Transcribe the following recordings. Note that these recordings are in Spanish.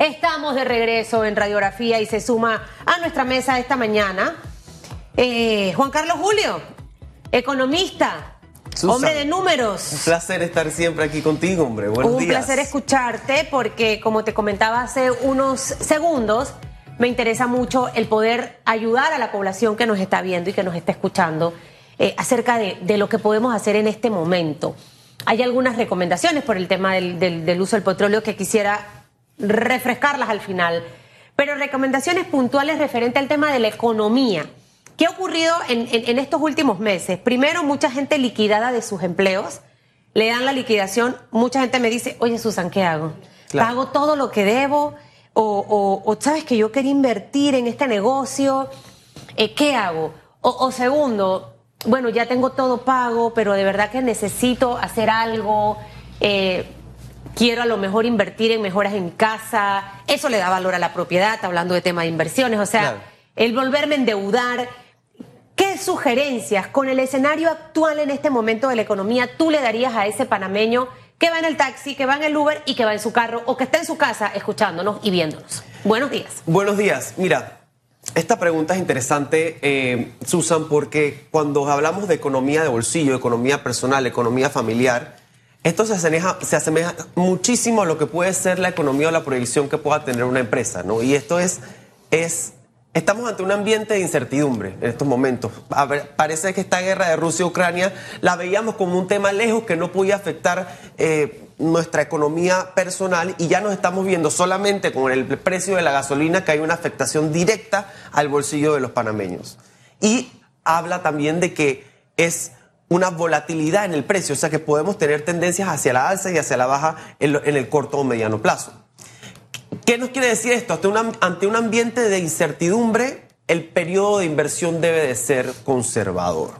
Estamos de regreso en Radiografía y se suma a nuestra mesa esta mañana eh, Juan Carlos Julio, economista, hombre de números. Un placer estar siempre aquí contigo, hombre. Buenos Un días. placer escucharte porque, como te comentaba hace unos segundos, me interesa mucho el poder ayudar a la población que nos está viendo y que nos está escuchando eh, acerca de, de lo que podemos hacer en este momento. Hay algunas recomendaciones por el tema del, del- del uso del petróleo que quisiera refrescarlas al final, pero recomendaciones puntuales referente al tema de la economía. ¿Qué ha ocurrido en, en- en estos últimos meses? Primero, mucha gente liquidada de sus empleos, le dan la liquidación, mucha gente me dice, oye Susan, ¿qué hago? Claro. ¿Pago todo lo que debo? O, o- o, sabes que yo quería invertir en este negocio, Eh, ¿qué hago? O, o segundo, bueno, ya tengo todo pago, pero de verdad que necesito hacer algo. eh, quiero a lo mejor invertir en mejoras en mi casa. Eso le da valor a la propiedad, hablando de tema de inversiones. O sea, Claro. el volverme a endeudar. ¿Qué sugerencias con el escenario actual en este momento de la economía tú le darías a ese panameño que va en el taxi, que va en el Uber y que va en su carro o que está en su casa escuchándonos y viéndonos? Buenos días. Buenos días. Mira, esta pregunta es interesante, eh, Susan, porque cuando hablamos de economía de bolsillo, economía personal, economía familiar, esto se asemeja, se asemeja muchísimo a lo que puede ser la economía o la proyección que pueda tener una empresa, ¿no? Y esto es, es estamos ante un ambiente de incertidumbre en estos momentos. Parece que esta guerra de Rusia-Ucrania la veíamos como un tema lejos que no podía afectar eh, nuestra economía personal y ya nos estamos viendo solamente con el precio de la gasolina que hay una afectación directa al bolsillo de los panameños. Y habla también de que es una volatilidad en el precio, o sea que podemos tener tendencias hacia la alza y hacia la baja en, el corto o mediano plazo. ¿Qué nos quiere decir esto? Ante, un ambiente de incertidumbre, el periodo de inversión debe de ser conservador.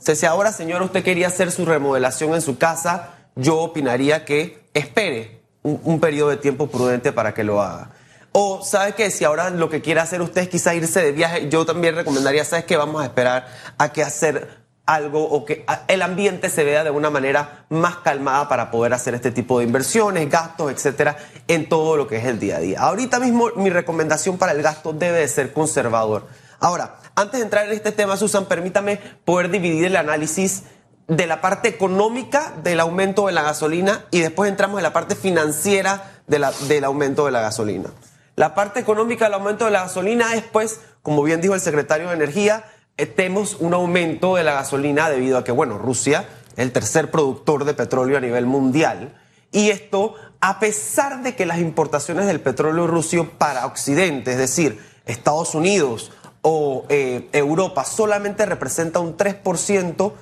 O si ahora, señora, usted quería hacer su remodelación en su casa, yo opinaría que espere un, periodo de tiempo prudente para que lo haga. O, ¿sabe qué? Si ahora lo que quiere hacer usted es quizá irse de viaje, yo también recomendaría, ¿sabes qué? Vamos a esperar a que hacer algo o que el ambiente se vea de una manera más calmada para poder hacer este tipo de inversiones, gastos, etcétera, en todo lo que es el día a día. Ahorita mismo mi recomendación para el gasto debe de ser conservador. Ahora, antes de entrar en este tema, Susan, permítame poder dividir el análisis de la parte económica del aumento de la gasolina y después entramos en la parte financiera del aumento de la gasolina. La parte económica del aumento de la gasolina es, pues, como bien dijo el secretario de Energía, tenemos un aumento de la gasolina debido a que, bueno, Rusia es el tercer productor de petróleo a nivel mundial. Y esto, a pesar de que las importaciones del petróleo ruso para Occidente, es decir, Estados Unidos o eh, Europa, solamente representa un 3%,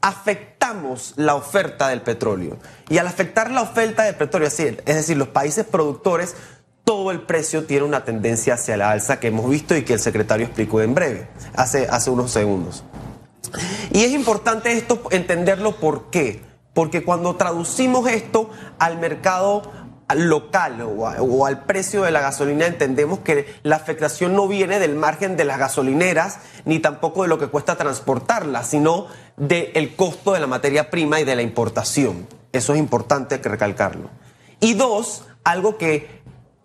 afectamos la oferta del petróleo. Y al afectar la oferta del petróleo, es decir, los países productores, todo el precio tiene una tendencia hacia la alza que hemos visto y que el secretario explicó en breve, hace, hace unos segundos. Y es importante esto entenderlo por qué. Porque cuando traducimos esto al mercado local o, al precio de la gasolina, entendemos que la afectación no viene del margen de las gasolineras, ni tampoco de lo que cuesta transportarla, sino del costo de la materia prima y de la importación. Eso es importante recalcarlo. Y dos, algo que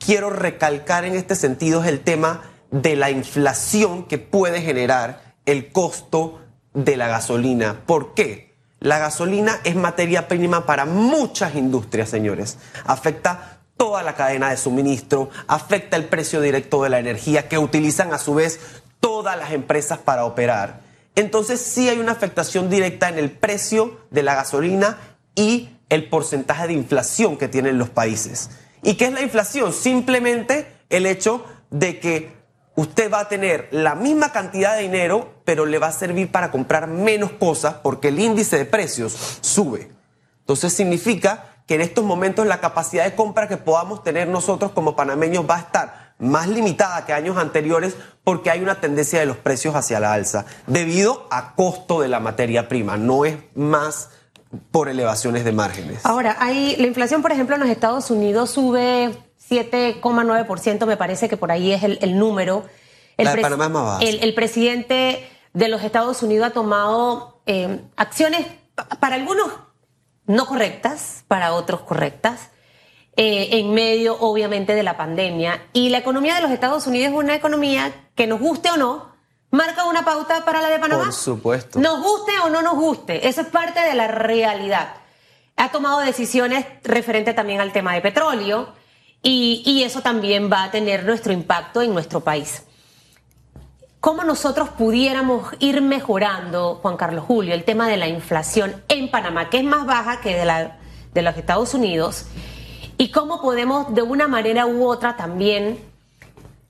quiero recalcar en este sentido es el tema de la inflación que puede generar el costo de la gasolina. ¿Por qué? La gasolina es materia prima para muchas industrias, señores. Afecta toda la cadena de suministro, afecta el precio directo de la energía que utilizan a su vez todas las empresas para operar. Entonces sí hay una afectación directa en el precio de la gasolina y el porcentaje de inflación que tienen los países. ¿Y qué es la inflación? Simplemente el hecho de que usted va a tener la misma cantidad de dinero, pero le va a servir para comprar menos cosas porque el índice de precios sube. Entonces significa que en estos momentos la capacidad de compra que podamos tener nosotros como panameños va a estar más limitada que años anteriores porque hay una tendencia de los precios hacia la alza debido a costo de la materia prima, no es más por elevaciones de márgenes. Ahora, hay, la inflación, por ejemplo, en los Estados Unidos sube 7,9%, me parece que por ahí es el, el número. El La de pres- Panamá es más baja. El, el presidente de los Estados Unidos ha tomado eh, acciones pa- para algunos no correctas, para otros correctas. eh, en medio, obviamente, de la pandemia. Y la economía de los Estados Unidos es una economía que nos guste o no, marca una pauta para la de Panamá. Por supuesto. Nos guste o no nos guste, eso es parte de la realidad. Ha tomado decisiones referente también al tema de petróleo y, y eso también va a tener nuestro impacto en nuestro país. ¿Cómo nosotros pudiéramos ir mejorando, Juan Carlos Julio, el tema de la inflación en Panamá, que es más baja que de, la, de los Estados Unidos? ¿Y cómo podemos, de una manera u otra, también...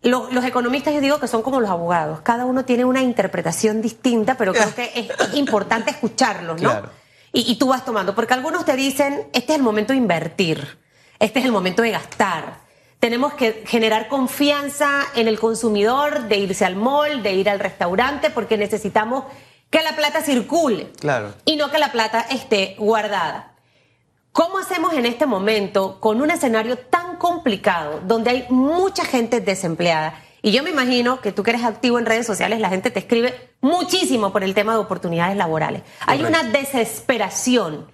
Los, los economistas, yo digo que son como los abogados. Cada uno tiene una interpretación distinta, pero creo que es importante escucharlos, ¿no? Claro. Y, y tú vas tomando, porque algunos te dicen, este es el momento de invertir, este es el momento de gastar. Tenemos que generar confianza en el consumidor, de irse al mall, de ir al restaurante, porque necesitamos que la plata circule Claro. y no que la plata esté guardada. ¿Cómo hacemos en este momento con un escenario tan complicado donde hay mucha gente desempleada? Y yo me imagino que tú que eres activo en redes sociales, la gente te escribe muchísimo por el tema de oportunidades laborales. Hay una desesperación.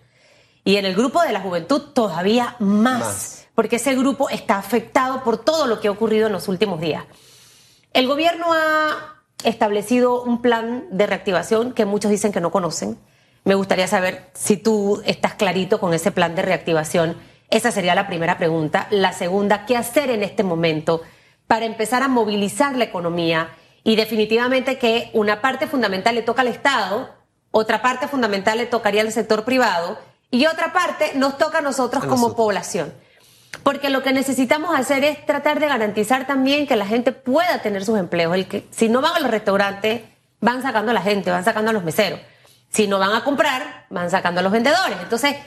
Y en el grupo de la juventud todavía más, Más. porque ese grupo está afectado por todo lo que ha ocurrido en los últimos días. El gobierno ha establecido un plan de reactivación que muchos dicen que no conocen. Me gustaría saber si tú estás clarito con ese plan de reactivación. Esa sería la primera pregunta. La segunda, ¿qué hacer en este momento para empezar a movilizar la economía? Y definitivamente que una parte fundamental le toca al Estado, otra parte fundamental le tocaría al sector privado y otra parte nos toca a nosotros A como nosotros. población. Porque lo que necesitamos hacer es tratar de garantizar también que la gente pueda tener sus empleos. El que, si no van a los restaurantes, van sacando a la gente, van sacando a los meseros. Si no van a comprar, van sacando a los vendedores. Entonces,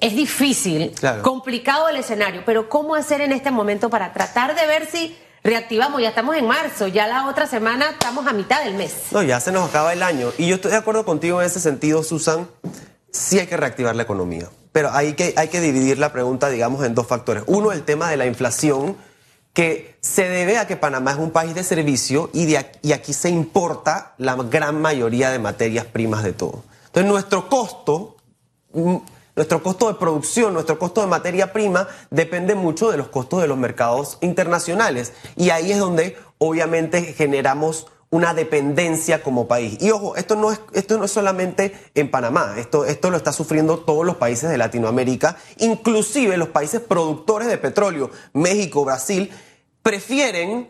es difícil, Claro. complicado el escenario, pero ¿cómo hacer en este momento para tratar de ver si reactivamos? Ya estamos en marzo, ya la otra semana estamos a mitad del mes. No, ya se nos acaba el año. Y yo estoy de acuerdo contigo en ese sentido, Susan. Sí hay que reactivar la economía. Pero hay que, hay que dividir la pregunta, digamos, en dos factores. Uno, el tema de la inflación, que se debe a que Panamá es un país de servicio y, de aquí, se importa la gran mayoría de materias primas de todo. Entonces, nuestro costo, mm, nuestro costo de producción, nuestro costo de materia prima depende mucho de los costos de los mercados internacionales. Y ahí es donde obviamente generamos una dependencia como país. Y ojo, esto no es, esto no es solamente en Panamá, esto, esto lo está sufriendo todos los países de Latinoamérica, inclusive los países productores de petróleo, México, Brasil, prefieren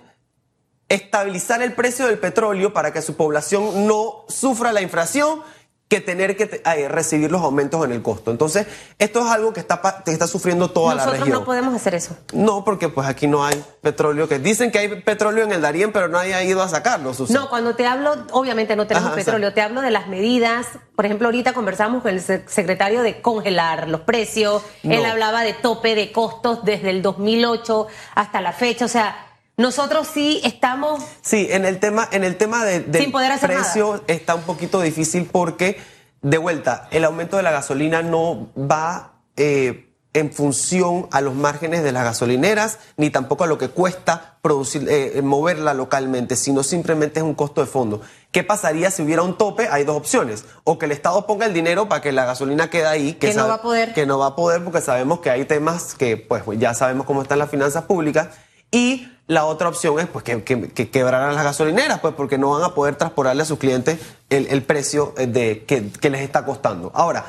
estabilizar el precio del petróleo para que su población no sufra la inflación que tener que eh, recibir los aumentos en el costo. Entonces, esto es algo que está, que está sufriendo toda la Nosotros región. no podemos hacer eso. No, porque pues aquí no hay petróleo. Que dicen que hay petróleo en el Darién, pero nadie ha ido a sacarlo, Susan. No, cuando te hablo, obviamente no tenemos Ajá, petróleo, te hablo de las medidas. Por ejemplo, ahorita conversamos con el sec- secretario de congelar los precios. Él No. hablaba de tope de costos desde el 2008 hasta la fecha. O sea, nosotros sí estamos Sí, en el tema, en el tema de, del Sin poder hacer precio está un poquito difícil porque, de vuelta, el aumento de la gasolina no va eh, en función a los márgenes de las gasolineras, ni tampoco a lo que cuesta producir, eh, moverla localmente, sino simplemente es un costo de fondo. ¿Qué pasaría si hubiera un tope? Hay dos opciones. O que el Estado ponga el dinero para que la gasolina quede ahí. Que no va a poder. Que no va a poder porque sabemos que hay temas que, pues, ya sabemos cómo están las finanzas públicas. Y la otra opción es pues, que, que, que quebraran las gasolineras, pues porque no van a poder transportarle a sus clientes el, el precio eh, de, que, que les está costando. Ahora,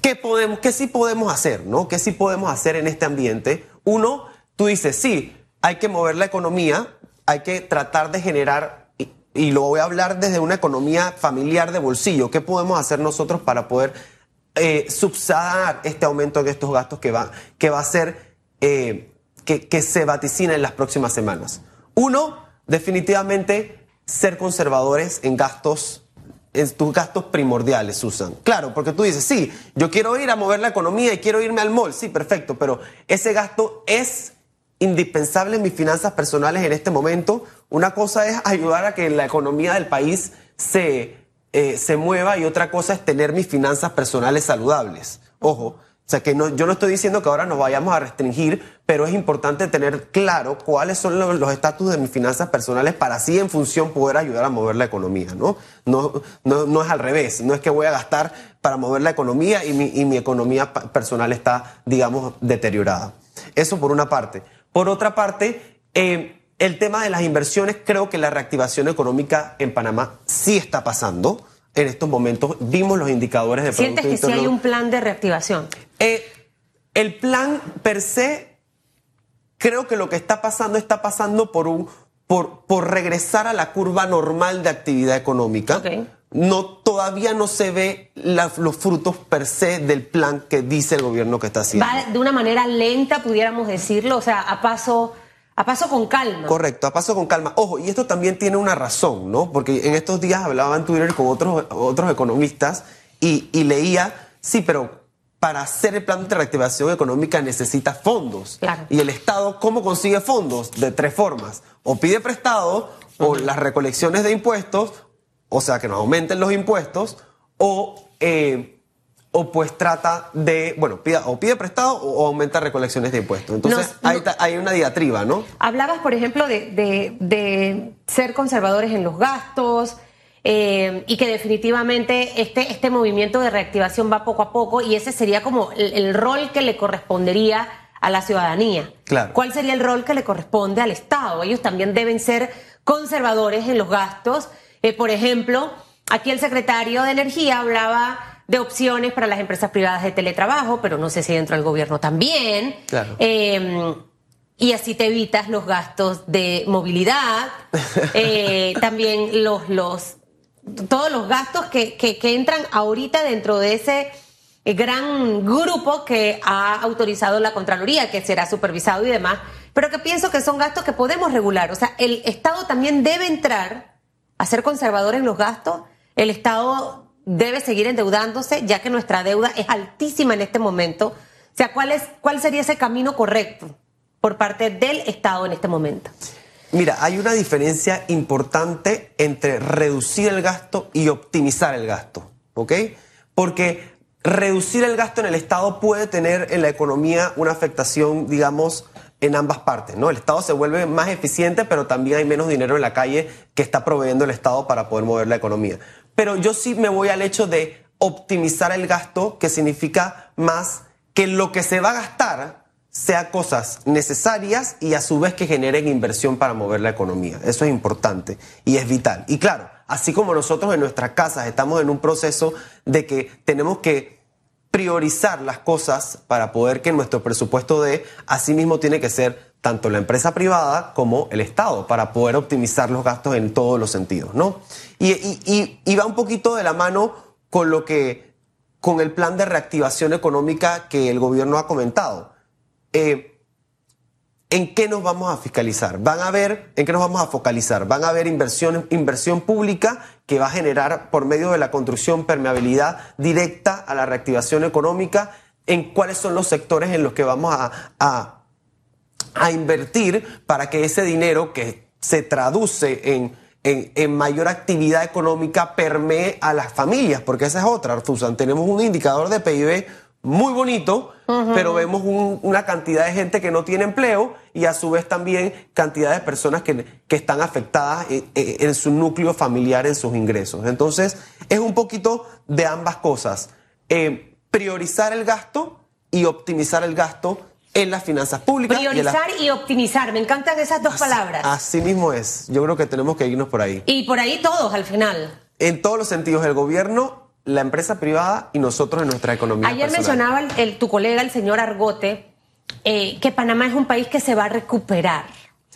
¿qué, podemos, ¿qué sí podemos hacer? ¿no? ¿Qué sí podemos hacer en este ambiente? Uno, tú dices, sí, hay que mover la economía, hay que tratar de generar, y, y lo voy a hablar desde una economía familiar de bolsillo, ¿qué podemos hacer nosotros para poder eh, subsanar este aumento en estos gastos que va, que va a ser, eh, que, se vaticina en las próximas semanas. Uno, definitivamente ser conservadores en gastos, en tus gastos primordiales, Susan. Claro, porque tú dices, sí, yo quiero ir a mover la economía y quiero irme al mall, sí, perfecto, pero ese gasto es indispensable en mis finanzas personales en este momento. Una cosa es ayudar a que la economía del país se, eh, se mueva y otra cosa es tener mis finanzas personales saludables. Ojo, o sea que no, yo no estoy diciendo que ahora nos vayamos a restringir, pero es importante tener claro cuáles son los estatus de mis finanzas personales para así en función poder ayudar a mover la economía, ¿no? No, no, no es al revés, no es que voy a gastar para mover la economía y mi, y mi economía personal está, digamos, deteriorada. Eso por una parte. Por otra parte, eh, el tema de las inversiones, creo que la reactivación económica en Panamá sí está pasando. En estos momentos vimos los indicadores de ¿Sientes que sí hay un plan de reactivación? Eh, el plan per se, creo que lo que está pasando está pasando por un por, por regresar a la curva normal de actividad económica. No, todavía no se ve los frutos per se del plan que dice el gobierno que está haciendo. Va de una manera lenta, pudiéramos decirlo, o sea, a paso a paso con calma. Correcto, a paso con calma. Ojo, y esto también tiene una razón, ¿no? Porque en estos días hablaba en Twitter con otros, otros economistas y, leía, sí, pero para hacer el plan de reactivación económica necesita fondos. Y el Estado, ¿cómo consigue fondos? De tres formas. O pide prestado, o las recolecciones de impuestos, o sea, que nos aumenten los impuestos, o eh, o pues trata de, bueno, pida, o pide prestado o, aumenta recolecciones de impuestos. Entonces hay, una diatriba, ¿no? Hablabas, por ejemplo, de, ser conservadores en los gastos eh, y que definitivamente este, este movimiento de reactivación va poco a poco y ese sería como el, rol que le correspondería a la ciudadanía. Claro. ¿Cuál sería el rol que le corresponde al Estado? Ellos también deben ser conservadores en los gastos. Eh, por ejemplo, aquí el secretario de Energía hablaba de opciones para las empresas privadas de teletrabajo, pero no sé si dentro del gobierno también. Em, y así te evitas los gastos de movilidad, eh, también los, los, todos los gastos que, que, entran ahorita dentro de ese gran grupo que ha autorizado la Contraloría, que será supervisado y demás, pero que pienso que son gastos que podemos regular. O sea, el Estado también debe entrar a ser conservador en los gastos. El Estado debe seguir endeudándose, ya que nuestra deuda es altísima en este momento. O sea, ¿cuál, es, cuál sería ese camino correcto por parte del Estado en este momento? Mira, hay una diferencia importante entre reducir el gasto y optimizar el gasto, ¿ok? Porque reducir el gasto en el Estado puede tener en la economía una afectación, digamos, en ambas partes, ¿no? El Estado se vuelve más eficiente, pero también hay menos dinero en la calle que está proveyendo el Estado para poder mover la economía. Pero yo sí me voy al hecho de optimizar el gasto, que significa más que lo que se va a gastar sea cosas necesarias y a su vez que generen inversión para mover la economía. Eso es importante y es vital. Y claro, así como nosotros en nuestras casas estamos en un proceso de que tenemos que priorizar las cosas para poder que nuestro presupuesto dé, asimismo tiene que ser tanto la empresa privada como el Estado, para poder optimizar los gastos en todos los sentidos, ¿no? Y, va un poquito de la mano con lo que, con el plan de reactivación económica que el gobierno ha comentado. Eh, ¿En qué nos vamos a fiscalizar? Van a ver, ¿en qué nos vamos a focalizar? Van a haber inversión, inversión pública que va a generar por medio de la construcción permeabilidad directa a la reactivación económica, en cuáles son los sectores en los que vamos a a invertir para que ese dinero que se traduce en, en, mayor actividad económica permee a las familias, porque esa es otra, Artusan. Tenemos un indicador de PIB muy bonito, pero vemos una cantidad de gente que no tiene empleo y a su vez también cantidad de personas que, que están afectadas en, su núcleo familiar, en sus ingresos. Entonces, es un poquito de ambas cosas. Eh, priorizar el gasto y optimizar el gasto en las finanzas públicas. Priorizar y, optimizar, me encantan esas dos palabras. Así mismo es, yo creo que tenemos que irnos por ahí. Y por ahí todos al final. En todos los sentidos, el gobierno, la empresa privada y nosotros en nuestra economía. Ayer mencionaba el, tu colega, el señor Argote, eh, que Panamá es un país que se va a recuperar.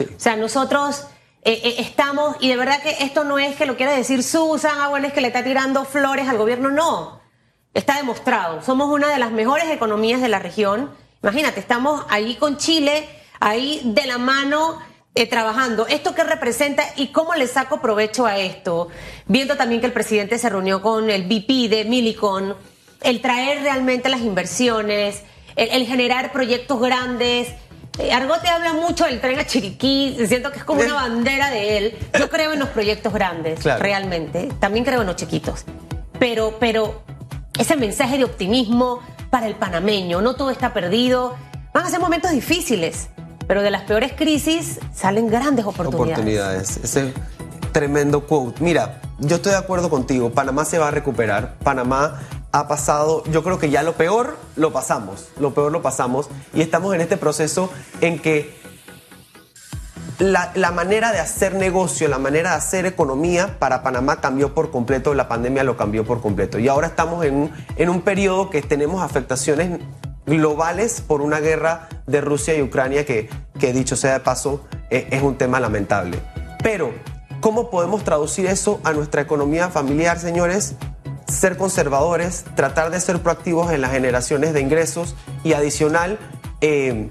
O sea, nosotros... Eh, eh, estamos, y de verdad que esto no es que lo quiera decir Susan, ah, bueno, es que le está tirando flores al gobierno, no, está demostrado, somos una de las mejores economías de la región, Imagínate, estamos ahí con Chile, ahí de la mano eh, trabajando. ¿Esto qué representa y cómo le saco provecho a esto? Viendo también que el presidente se reunió con el VP de Milicon, el traer realmente las inversiones, el, generar proyectos grandes. Eh, Argote habla mucho del tren a Chiriquí, siento que es como una bandera de él. Yo creo en los proyectos grandes, realmente. También creo en los chiquitos. Pero, pero ese mensaje de optimismo, para el panameño. No todo está perdido. Van a ser momentos difíciles, pero de las peores crisis salen grandes oportunidades. Oportunidades. Ese tremendo quote. Mira, yo estoy de acuerdo contigo. Panamá se va a recuperar. Panamá ha pasado, yo creo que ya lo peor lo pasamos, lo peor lo pasamos y estamos en este proceso en que la, manera de hacer negocio, la manera de hacer economía para Panamá cambió por completo, la pandemia lo cambió por completo. Y ahora estamos en un, en un periodo que tenemos afectaciones globales por una guerra de Rusia y Ucrania que, que dicho sea de paso, es, es un tema lamentable. Pero, ¿cómo podemos traducir eso a nuestra economía familiar, señores? Ser conservadores, tratar de ser proactivos en las generaciones de ingresos y adicional, eh,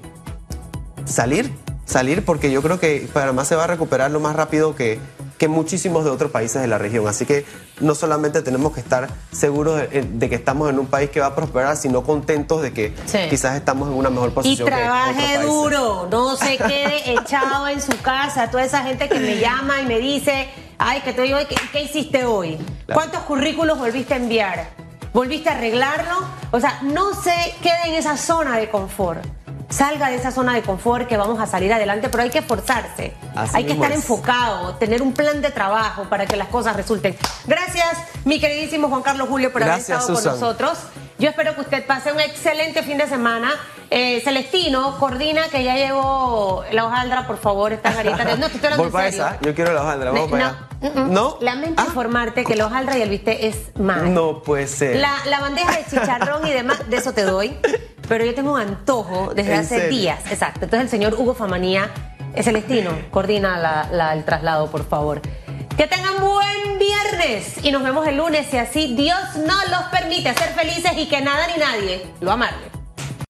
salir salir porque yo creo que Panamá se va a recuperar lo más rápido que, que muchísimos de otros países de la región. Así que no solamente tenemos que estar seguros de, de, que estamos en un país que va a prosperar, sino contentos de que sí. quizás estamos en una mejor posición. Y trabaje duro, no se quede echado en su casa. Toda esa gente que me llama y me dice, ay, que te digo, ¿qué, qué hiciste hoy? Claro. ¿Cuántos currículos volviste a enviar? ¿Volviste a arreglarlo? O sea, no se quede en esa zona de confort salga de esa zona de confort que vamos a salir adelante, pero hay que esforzarse, Así hay que estar es. enfocado, tener un plan de trabajo para que las cosas resulten. Gracias, mi queridísimo Juan Carlos Julio, por Gracias, haber estado Susan. con nosotros. Yo espero que usted pase un excelente fin de semana. Eh, Celestino, coordina que ya llegó la hojaldra, por favor, esta garita. De... No, te estoy hablando en serio. Esa? Yo quiero la hojaldra, vamos no, para allá. Mm -mm. ¿No? Lamento ah. informarte que la hojaldra y el bistec es mal. No puede ser. La, la bandeja de chicharrón y demás, de eso te doy. Pero yo tengo un antojo desde ¿En hace serio? días. Exacto. Entonces el señor Hugo Famanía, Celestino, coordina la, la, el traslado, por favor. Que tengan buen viernes y nos vemos el lunes si así Dios nos los permite ser felices y que nada ni nadie lo amarle.